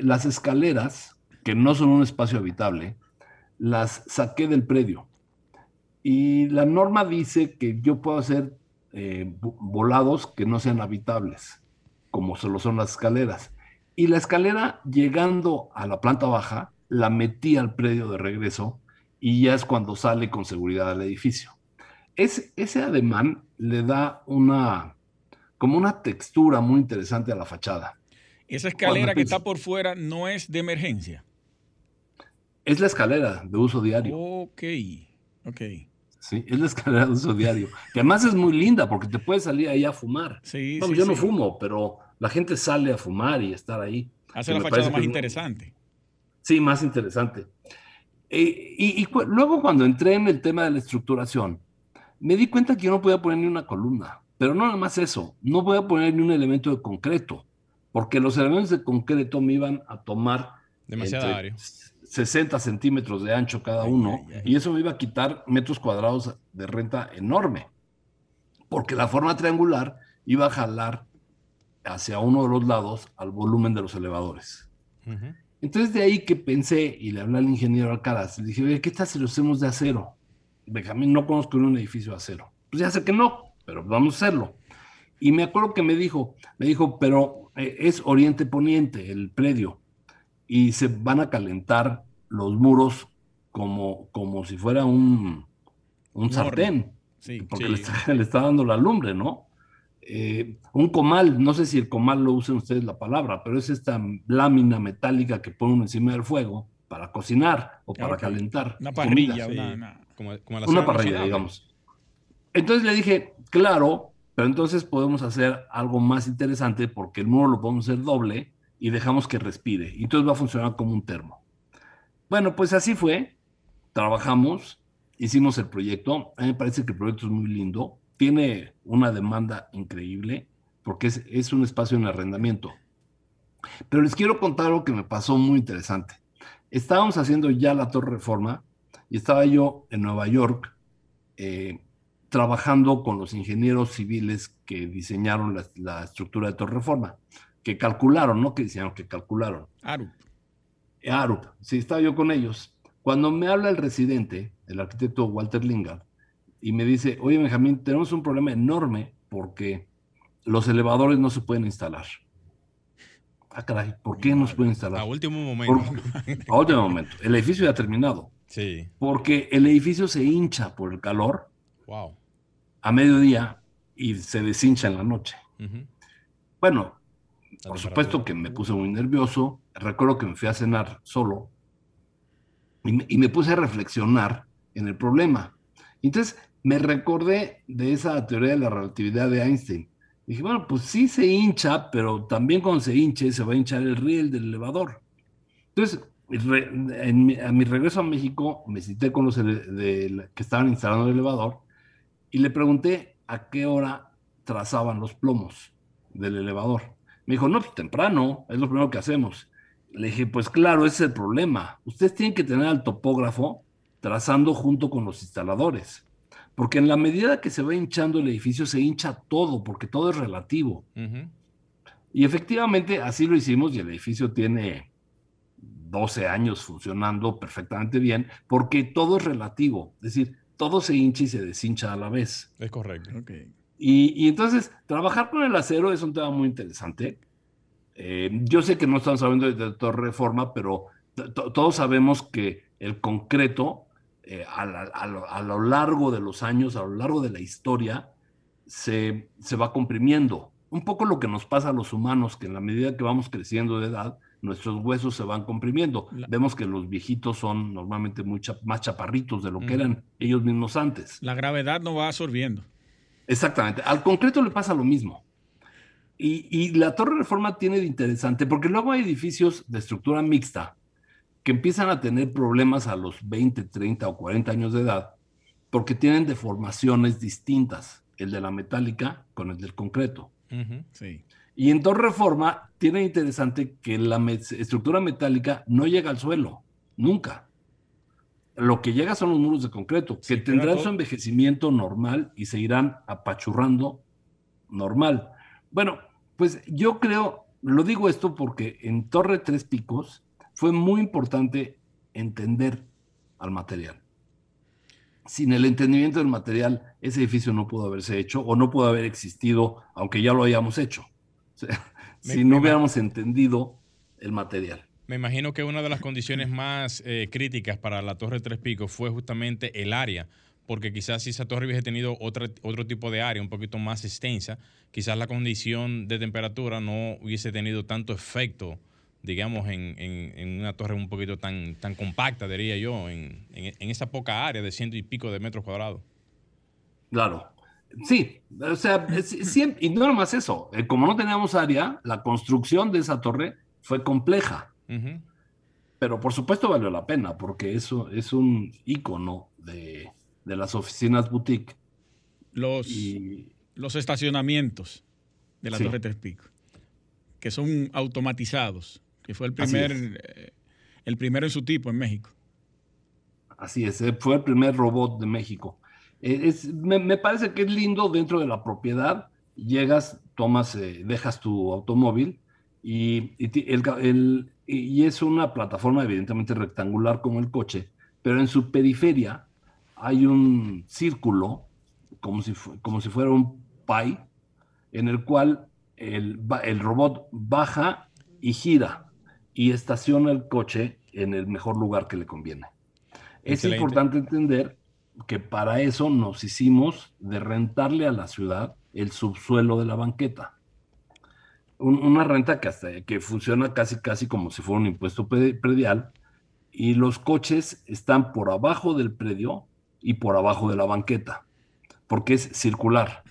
las escaleras, que no son un espacio habitable, las saqué del predio. Y la norma dice que yo puedo hacer volados que no sean habitables como solo son las escaleras. Y la escalera, llegando a la planta baja, la metí al predio de regreso y ya es cuando sale con seguridad al edificio. Es, ese ademán le da una, como una textura muy interesante a la fachada. Esa escalera que está por fuera no es de emergencia. Es la escalera de uso diario. Ok, ok. Sí, es la escalera de uso diario. Que además es muy linda porque te puedes salir ahí a fumar. Sí, yo no fumo, pero la gente sale a fumar y estar ahí. Hace la fachada más interesante. Sí, más interesante. Eh, y, luego cuando entré en el tema de la estructuración, me di cuenta que yo no podía poner ni una columna. Pero no nada más eso, no podía poner ni un elemento de concreto, porque los elementos de concreto me iban a tomar demasiado área 60 centímetros de ancho cada uno, y eso me iba a quitar metros cuadrados de renta enorme, porque la forma triangular iba a jalar hacia uno de los lados al volumen de los elevadores. Entonces de ahí que pensé y le hablé al ingeniero Alcaraz, le dije, oye, ¿qué tal si lo hacemos de acero? Benjamín, no conozco un edificio de acero. Pues ya sé que no, pero vamos a hacerlo. Y me acuerdo que me dijo, me dijo, pero eh, es oriente poniente el predio y se van a calentar los muros como, como si fuera un, un sartén, porque Le, está, dando la lumbre, ¿no? Eh, un comal, no sé si el comal lo usen ustedes la palabra, pero es esta lámina metálica que ponen encima del fuego para cocinar o para calentar. Una parrilla, una, una parrilla, digamos. Entonces le dije, claro, pero entonces podemos hacer algo más interesante porque el muro lo podemos hacer doble y dejamos que respire. Y entonces va a funcionar como un termo. Bueno, pues así fue. Trabajamos, hicimos el proyecto. A mí me parece que el proyecto es muy lindo. Tiene una demanda increíble porque es, un espacio en arrendamiento. Pero les quiero contar algo que me pasó muy interesante. Estábamos haciendo ya la Torre Reforma y estaba yo en Nueva York eh, trabajando con los ingenieros civiles que diseñaron la, la, estructura de Torre Reforma que calcularon, no que diseñaron, que calcularon. Arup. Arup, sí, estaba yo con ellos. Cuando me habla el residente, el arquitecto Walter Lingard, y me dice, oye Benjamín, tenemos un problema enorme porque los elevadores no se pueden instalar. Ah, caray, ¿por qué no se pueden instalar? A último momento. a último momento. El edificio ya ha terminado. Sí. Porque el edificio se hincha por el calor. Wow. A mediodía y se deshincha en la noche. Bueno, por supuesto que me puse muy nervioso. Recuerdo que me fui a cenar solo y me, puse a reflexionar en el problema. Entonces me recordé de esa teoría de la relatividad de Einstein. Dije, bueno, pues sí se hincha, pero también cuando se hinche se va a hinchar el riel del elevador. Entonces, a mi regreso a México, me cité con los que estaban instalando el elevador y le pregunté a qué hora trazaban los plomos del elevador. Me dijo, no, pues temprano, es lo primero que hacemos. Le dije, pues claro, ese es el problema. Ustedes tienen que tener al topógrafo trazando junto con los instaladores. Porque en la medida que se va hinchando el edificio, se hincha todo, porque todo es relativo. Y efectivamente así lo hicimos y el edificio tiene 12 años funcionando perfectamente bien, porque todo es relativo. Es decir, todo se hincha y se deshincha a la vez. Es correcto. Y, entonces, trabajar con el acero es un tema muy interesante. Eh, yo sé que no estamos hablando de, torre reforma, pero todos sabemos que el concreto, eh, a, lo largo de los años, a lo largo de la historia, se, se va comprimiendo. Un poco lo que nos pasa a los humanos, que en la medida que vamos creciendo de edad, nuestros huesos se van comprimiendo. Vemos que los viejitos son normalmente mucho más chaparritos de lo que eran ellos mismos antes. La gravedad no va absorbiendo. Exactamente. Al concreto le pasa lo mismo. Y, la Torre Reforma tiene de interesante, porque luego hay edificios de estructura mixta que empiezan a tener problemas a los 20, 30 o 40 años de edad, porque tienen deformaciones distintas, el de la metálica con el del concreto. sí. Y en Torre Reforma tiene interesante que la estructura metálica no llega al suelo, nunca. Lo que llega son los muros de concreto, que tendrán su envejecimiento normal y se irán apachurrando normal. Bueno, pues yo creo, lo digo esto porque en Torre Tres Picos fue muy importante entender al material. Sin el entendimiento del material, ese edificio no pudo haberse hecho o no pudo haber existido, aunque ya lo hayamos hecho si no hubiéramos entendido el material. Me imagino que una de las condiciones más eh, críticas para la Torre Tres Picos fue justamente el área, porque quizás si esa torre hubiese tenido otra, otro tipo de área un poquito más extensa, quizás la condición de temperatura no hubiese tenido tanto efecto, digamos, en, una torre un poquito tan, tan compacta, diría yo, en, en esa poca área de ciento y pico de metros cuadrados. Claro, Sí, o sea, siempre, y no nomás eso, eh, como no teníamos área, la construcción de esa torre fue compleja. Pero por supuesto valió la pena, porque eso es un icono de, las oficinas boutique. Los, los estacionamientos de la Torre Tres Picos, que son automatizados, que fue el primer, eh, el primero en su tipo en México. Así es, eh, fue el primer robot de México. Eh, me, parece que es lindo dentro de la propiedad. Llegas, tomas, eh, dejas tu automóvil y, y, es una plataforma evidentemente rectangular como el coche, pero en su periferia hay un círculo, como si, como si fuera un pie, en el cual el, el robot baja y gira y estaciona el coche en el mejor lugar que le conviene. Es importante entender que para eso nos hicimos de rentarle a la ciudad el subsuelo de la banqueta. Una renta que, hasta, que funciona casi, casi como si fuera un impuesto predial y los coches están por abajo del predio y por abajo de la banqueta, porque es circular.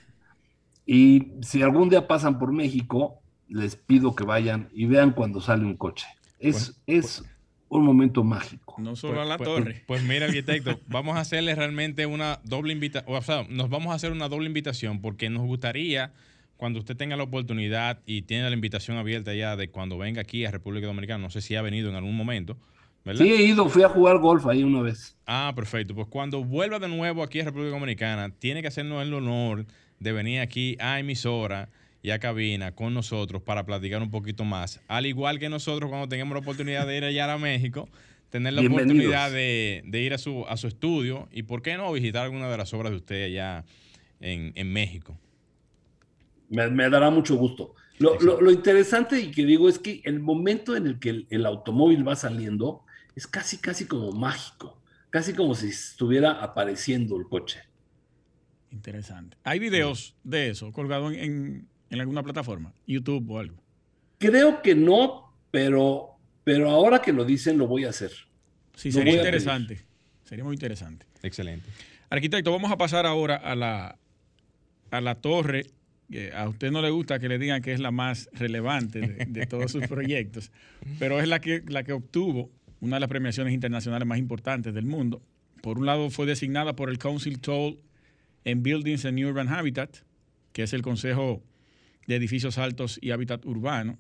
Y si algún día pasan por México, les pido que vayan y vean cuando sale un coche. Es, pues, es pues, un momento mágico. No solo pues, a la pues, torre. Pues, mira, arquitecto, vamos a hacerle realmente una doble invitación, o sea, nos vamos a hacer una doble invitación porque nos gustaría, cuando usted tenga la oportunidad y tiene la invitación abierta ya de cuando venga aquí a República Dominicana, no sé si ha venido en algún momento, ¿verdad? Sí, he ido, fui a jugar golf ahí una vez. Ah, perfecto. Pues cuando vuelva de nuevo aquí a República Dominicana, tiene que hacernos el honor de venir aquí a emisora y a cabina con nosotros para platicar un poquito más. Al igual que nosotros cuando tengamos la oportunidad de ir allá a México, tener la oportunidad de, ir a su, a su estudio y, ¿por qué no, visitar alguna de las obras de usted allá en, México? Me, dará mucho gusto. Lo, interesante y que digo es que el momento en el que el, automóvil va saliendo es casi, casi como mágico, casi como si estuviera apareciendo el coche. Interesante. ¿Hay videos de eso colgados en, alguna plataforma? YouTube o algo. Creo que no, pero, pero ahora que lo dicen lo voy a hacer. Sí, sería interesante. Sería muy interesante. Excelente. Arquitecto, vamos a pasar ahora a la, a la torre. A usted no le gusta que le digan que es la más relevante de, todos sus proyectos, pero es la que, la que obtuvo una de las premiaciones internacionales más importantes del mundo. Por un lado, fue designada por el Council Toll en Buildings and Urban Habitat, que es el Consejo de Edificios Altos y Hábitat Urbano.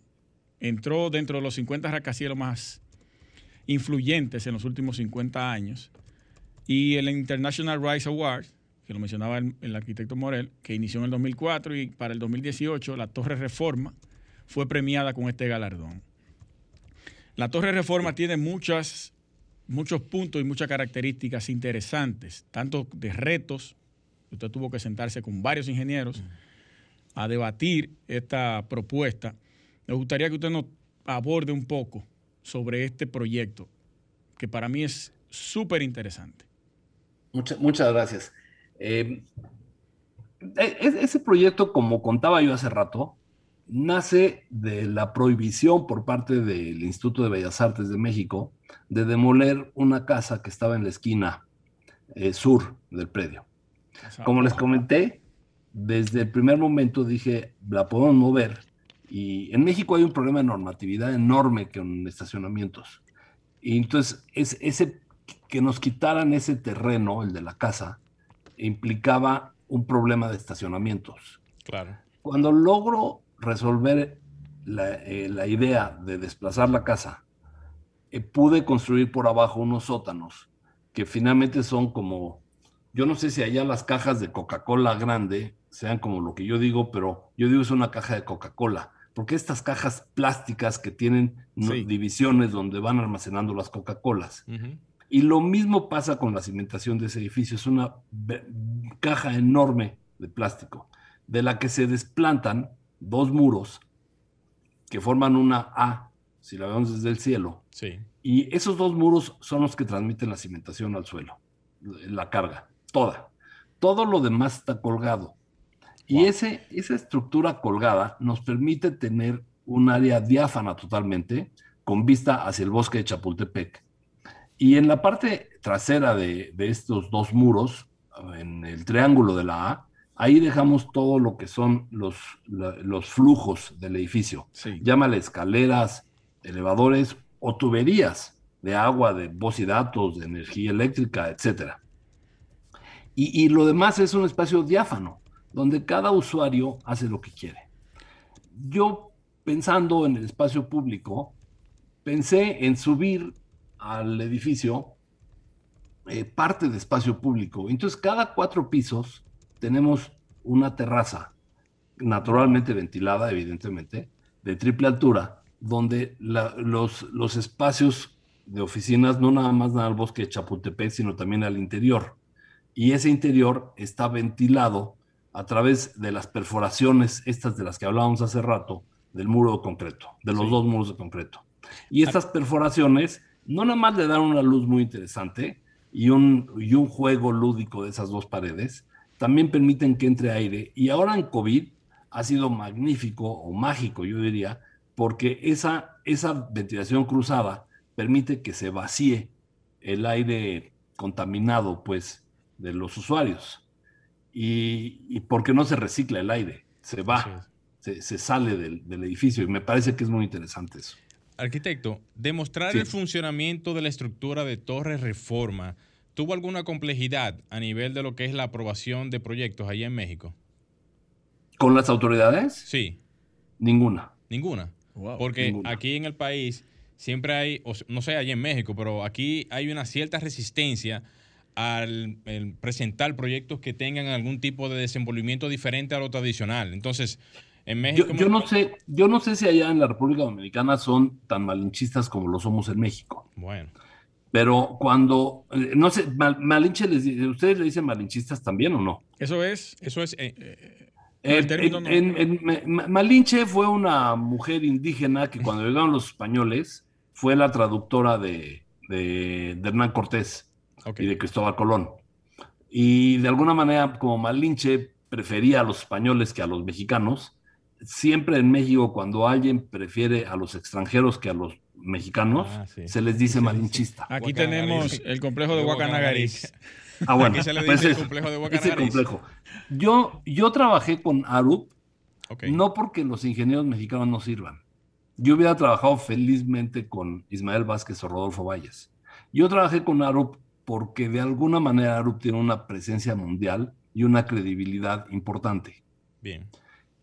Entró dentro de los 50 rascacielos más influyentes en los últimos 50 años. Y el International Rise Award, que lo mencionaba el, arquitecto Morel, que inició en el 2004 y para el 2018 la Torre Reforma fue premiada con este galardón. La Torre Reforma tiene muchos puntos y muchas características interesantes, tanto de retos, usted tuvo que sentarse con varios ingenieros a debatir esta propuesta. Me gustaría que usted nos aborde un poco sobre este proyecto, que para mí es súper interesante. muchas gracias. Eh, e, ese proyecto, como contaba yo hace rato, nace de la prohibición por parte del Instituto de Bellas Artes de México de demoler una casa que estaba en la esquina eh, sur del predio. Como les comenté, desde el primer momento dije, la podemos mover y en México hay un problema de normatividad enorme con estacionamientos. Y entonces, es, ese, que nos quitaran ese terreno, el de la casa, implicaba un problema de estacionamientos. Claro. Cuando logro resolver la, eh, idea de desplazar la casa, eh, pude construir por abajo unos sótanos que finalmente son como, yo no sé si allá las cajas de Coca-Cola grande sean como lo que yo digo, pero yo digo es una caja de Coca-Cola porque estas cajas plásticas que tienen divisiones donde van almacenando las Coca-Colas. Y lo mismo pasa con la cimentación de ese edificio, es una caja enorme de plástico, de la que se desplantan dos muros que forman una A, si la vemos desde el cielo. Y esos dos muros son los que transmiten la cimentación al suelo, la carga, toda. Todo lo demás está colgado. Y ese, esa estructura colgada nos permite tener un área diáfana totalmente, con vista hacia el bosque de Chapultepec. Y en la parte trasera de, estos dos muros, en el triángulo de la A, ahí dejamos todo lo que son los, los flujos del edificio. Llámale escaleras, elevadores o tuberías de agua, de voz y datos, de energía eléctrica, etc. Y, y, lo demás es un espacio diáfano donde cada usuario hace lo que quiere. Yo, pensando en el espacio público, pensé en subir al edificio eh, parte de espacio público. Entonces, cada cuatro pisos tenemos una terraza, naturalmente ventilada, evidentemente, de triple altura, donde los, los espacios de oficinas no nada más dan al bosque de Chapultepec, sino también al interior. Y ese interior está ventilado a través de las perforaciones, estas de las que hablábamos hace rato, del muro de concreto, de los dos muros de concreto. Y estas perforaciones no nada más le dan una luz muy interesante y un, y un juego lúdico de esas dos paredes, también permiten que entre aire. Y ahora en COVID ha sido magnífico o mágico, yo diría, porque esa, esa ventilación cruzada permite que se vacíe el aire contaminado, pues, de los usuarios y, porque no se recicla el aire, se va, se, sale del, edificio y me parece que es muy interesante eso. Arquitecto, demostrar el funcionamiento de la estructura de Torre Reforma, ¿tuvo alguna complejidad a nivel de lo que es la aprobación de proyectos allá en México? ¿Con las autoridades? Sí. Ninguna. Ninguna. Porque aquí en el país siempre hay, no sé, allá en México, pero aquí hay una cierta resistencia al presentar proyectos que tengan algún tipo de desenvolvimiento diferente a lo tradicional. Entonces, en México... Yo, no sé, yo no sé si allá en la República Dominicana son tan malinchistas como lo somos en México. Bueno. Pero cuando, eh, no sé, malinche, les, ¿ustedes le dicen malinchistas también o no? Eso es, eso es... Eh, eh, Malinche fue una mujer indígena que cuando llegaron los españoles fue la traductora de, de Hernán Cortés y de Cristóbal Colón. y de alguna manera, como Malinche prefería a los españoles que a los mexicanos, siempre en México cuando alguien prefiere a los extranjeros que a los mexicanos, Ah, sí. se les dice malinchista. Aquí tenemos el complejo de Guacanagaris. Ah, bueno, Aquí se le pues dice el complejo de ese Guacanagaris. complejo. Yo, yo trabajé con Arup, no porque los ingenieros mexicanos no sirvan. Yo hubiera trabajado felizmente con Ismael Vázquez o Rodolfo Valles. Yo trabajé con Arup porque de alguna manera Arup tiene una presencia mundial y una credibilidad importante. Bien.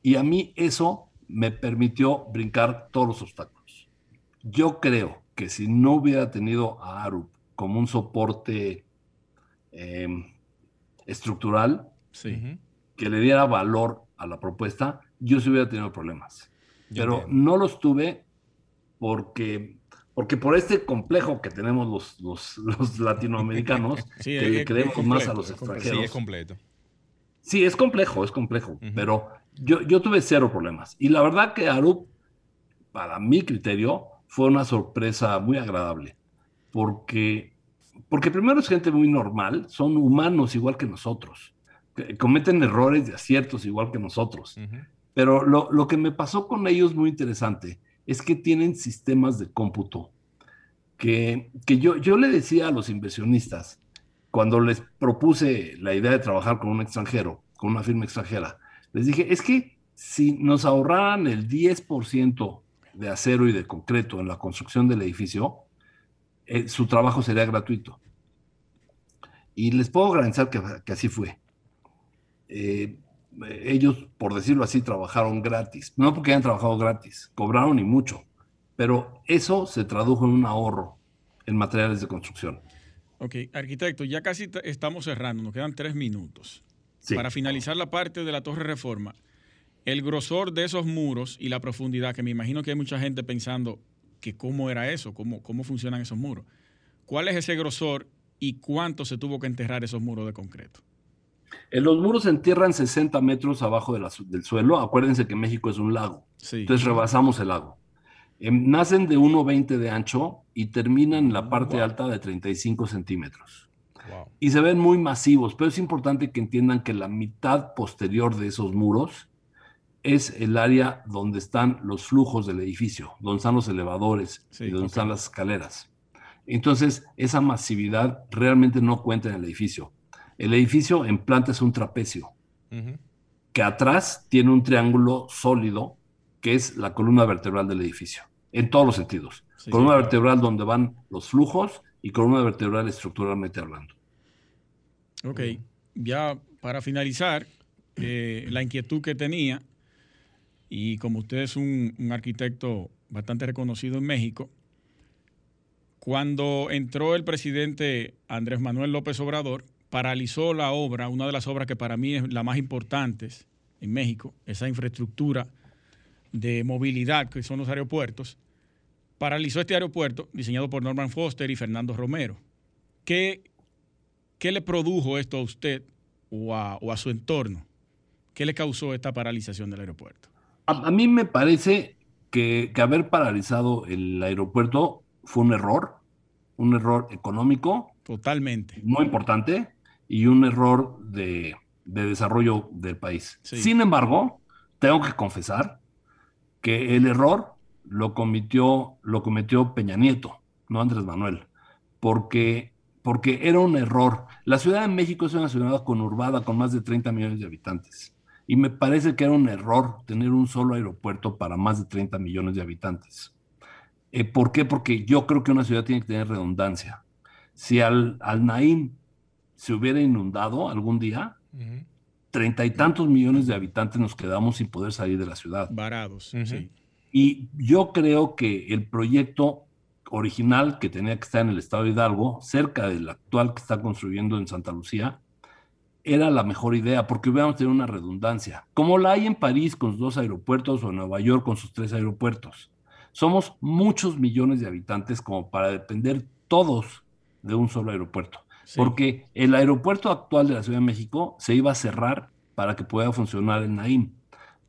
Y a mí eso me permitió brincar todos los obstáculos. Yo creo que si no hubiera tenido a Arup como un soporte eh, estructural Sí. Que le diera valor a la propuesta, yo sí hubiera tenido problemas. Pero no los tuve porque, porque por este complejo que tenemos los, los, los latinoamericanos, Sí, que es- le es creemos completo, más a los completo. Sí, extranjeros. es completo. Sí, es complejo, es complejo, pero yo, yo tuve cero problemas. Y la verdad que Arup, para mi criterio, fue una sorpresa muy agradable, porque, porque primero es gente muy normal, son humanos igual que nosotros, que cometen errores y aciertos igual que nosotros. Pero lo, lo que me pasó con ellos muy interesante es que tienen sistemas de cómputo que, que yo, yo le decía a los inversionistas, cuando les propuse la idea de trabajar con un extranjero, con una firma extranjera, les dije, es que si nos ahorraran el 10% de acero y de concreto en la construcción del edificio, eh, su trabajo sería gratuito. Y les puedo garantizar que, así fue. Eh, ellos, por decirlo así, trabajaron gratis. No porque hayan trabajado gratis, cobraron y mucho, pero eso se tradujo en un ahorro en materiales de construcción. Ok, arquitecto, ya casi estamos cerrando, nos quedan tres minutos. Sí. Para finalizar la parte de la Torre Reforma, el grosor de esos muros y la profundidad, que me imagino que hay mucha gente pensando que cómo era eso, cómo, cómo funcionan esos muros. ¿Cuál es ese grosor y cuánto se tuvo que enterrar esos muros de concreto? En los muros se entierran 60 metros abajo de la su- del suelo. Acuérdense que México es un lago. Sí. Entonces rebasamos el lago. Em, nacen de 1,20 de ancho y terminan en la parte Wow. alta de 35 centímetros. Wow. Y se ven muy masivos, pero es importante que entiendan que la mitad posterior de esos muros es el área donde están los flujos del edificio, donde están los elevadores Sí, y donde están las escaleras. Entonces, esa masividad realmente no cuenta en el edificio. El edificio en planta es un trapecio, que atrás tiene un triángulo sólido, que es la columna vertebral del edificio, en todos los sentidos. Sí, columna sí, claro. vertebral donde van los flujos y columna vertebral estructuralmente hablando. Ok, ya para finalizar, eh, la inquietud que tenía, y como usted es un, un arquitecto bastante reconocido en México, cuando entró el presidente Andrés Manuel López Obrador, paralizó la obra, una de las obras que para mí es la más importante en México, esa infraestructura de movilidad que son los aeropuertos, paralizó este aeropuerto diseñado por Norman Foster y Fernando Romero. ¿Qué, ¿Qué le produjo esto a usted o a, o a su entorno? ¿Qué le causó esta paralización del aeropuerto? A, a mí me parece que, que haber paralizado el aeropuerto fue un error, un error económico Totalmente. muy importante y un error de, de desarrollo del país. Sí. Sin embargo, tengo que confesar que el error lo cometió, lo cometió Peña Nieto, no Andrés Manuel, porque, porque era un error. La Ciudad de México es una ciudad conurbada con más de 30 millones de habitantes. Y me parece que era un error tener un solo aeropuerto para más de 30 millones de habitantes. Eh, ¿Por qué? Porque yo creo que una ciudad tiene que tener redundancia. Si al, al Naim se hubiera inundado algún día, treinta y tantos millones de habitantes nos quedamos sin poder salir de la ciudad. Varados. Sí. Y yo creo que el proyecto original que tenía que estar en el estado de Hidalgo, cerca del actual que está construyendo en Santa Lucía, era la mejor idea porque hubiéramos tenido una redundancia, como la hay en París con sus dos aeropuertos o en Nueva York con sus tres aeropuertos. Somos muchos millones de habitantes como para depender todos de un solo aeropuerto. Sí. Porque el aeropuerto actual de la Ciudad de México se iba a cerrar para que pueda funcionar el Naim.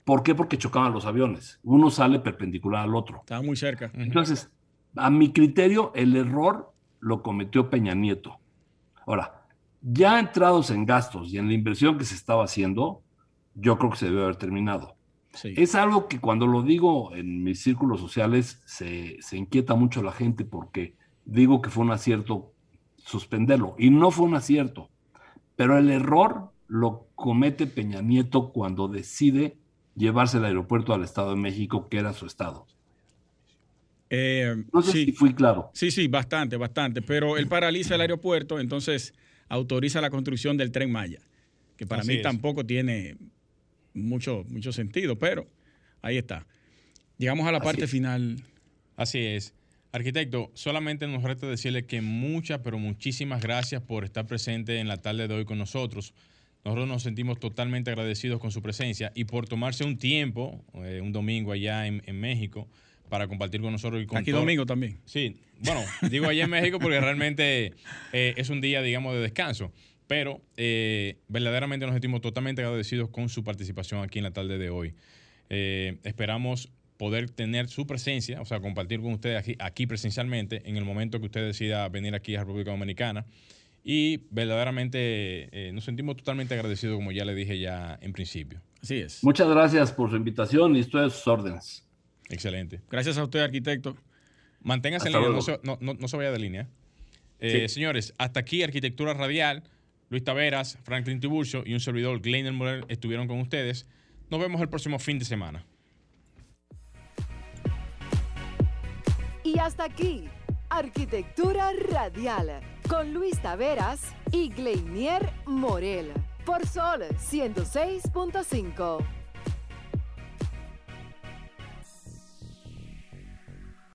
¿Por qué? Porque chocaban los aviones. Uno sale perpendicular al otro. Estaba muy cerca. Entonces, a mi criterio, el error lo cometió Peña Nieto. Ahora, Ya entrados en gastos y en la inversión que se estaba haciendo, yo creo que se debe haber terminado. Sí. Es algo que cuando lo digo en mis círculos sociales se, se inquieta mucho la gente porque digo que fue un acierto suspenderlo y no fue un acierto, pero el error lo comete Peña Nieto cuando decide llevarse el aeropuerto al Estado de México, que era su estado. Eh, No sé sí. si fui claro. Sí, sí, bastante, bastante. Pero él paraliza el aeropuerto, entonces autoriza la construcción del tren Maya, que para Así mí es. tampoco tiene mucho, mucho sentido, pero ahí está. Llegamos a la Así parte es. final. Así es. Arquitecto, solamente nos resta decirle que muchas, pero muchísimas gracias por estar presente en la tarde de hoy con nosotros. Nosotros nos sentimos totalmente agradecidos con su presencia y por tomarse un tiempo, eh, un domingo allá en, en México, para compartir con nosotros y con Aquí todo- domingo también. Sí, bueno, digo allá en México porque realmente eh, es un día, digamos, de descanso. Pero eh, verdaderamente nos sentimos totalmente agradecidos con su participación aquí en la tarde de hoy. Eh, esperamos poder tener su presencia, o sea, compartir con ustedes aquí, aquí presencialmente en el momento que usted decida venir aquí a República Dominicana. Y verdaderamente eh, nos sentimos totalmente agradecidos, como ya le dije ya en principio. Así es. Muchas gracias por su invitación y estoy a sus órdenes. Excelente. Gracias a usted, arquitecto. Manténgase en Hasta línea, no se, no, no- no se vaya de línea. Eh, Sí. Señores, hasta aquí Arquitectura Radial. Luis Taveras, Franklin Tiburcio y un servidor, Gleiner Morel, estuvieron con ustedes. Nos vemos el próximo fin de semana. Y hasta aquí, Arquitectura Radial, con Luis Taveras y Gleinier Morel, por Sol 106.5.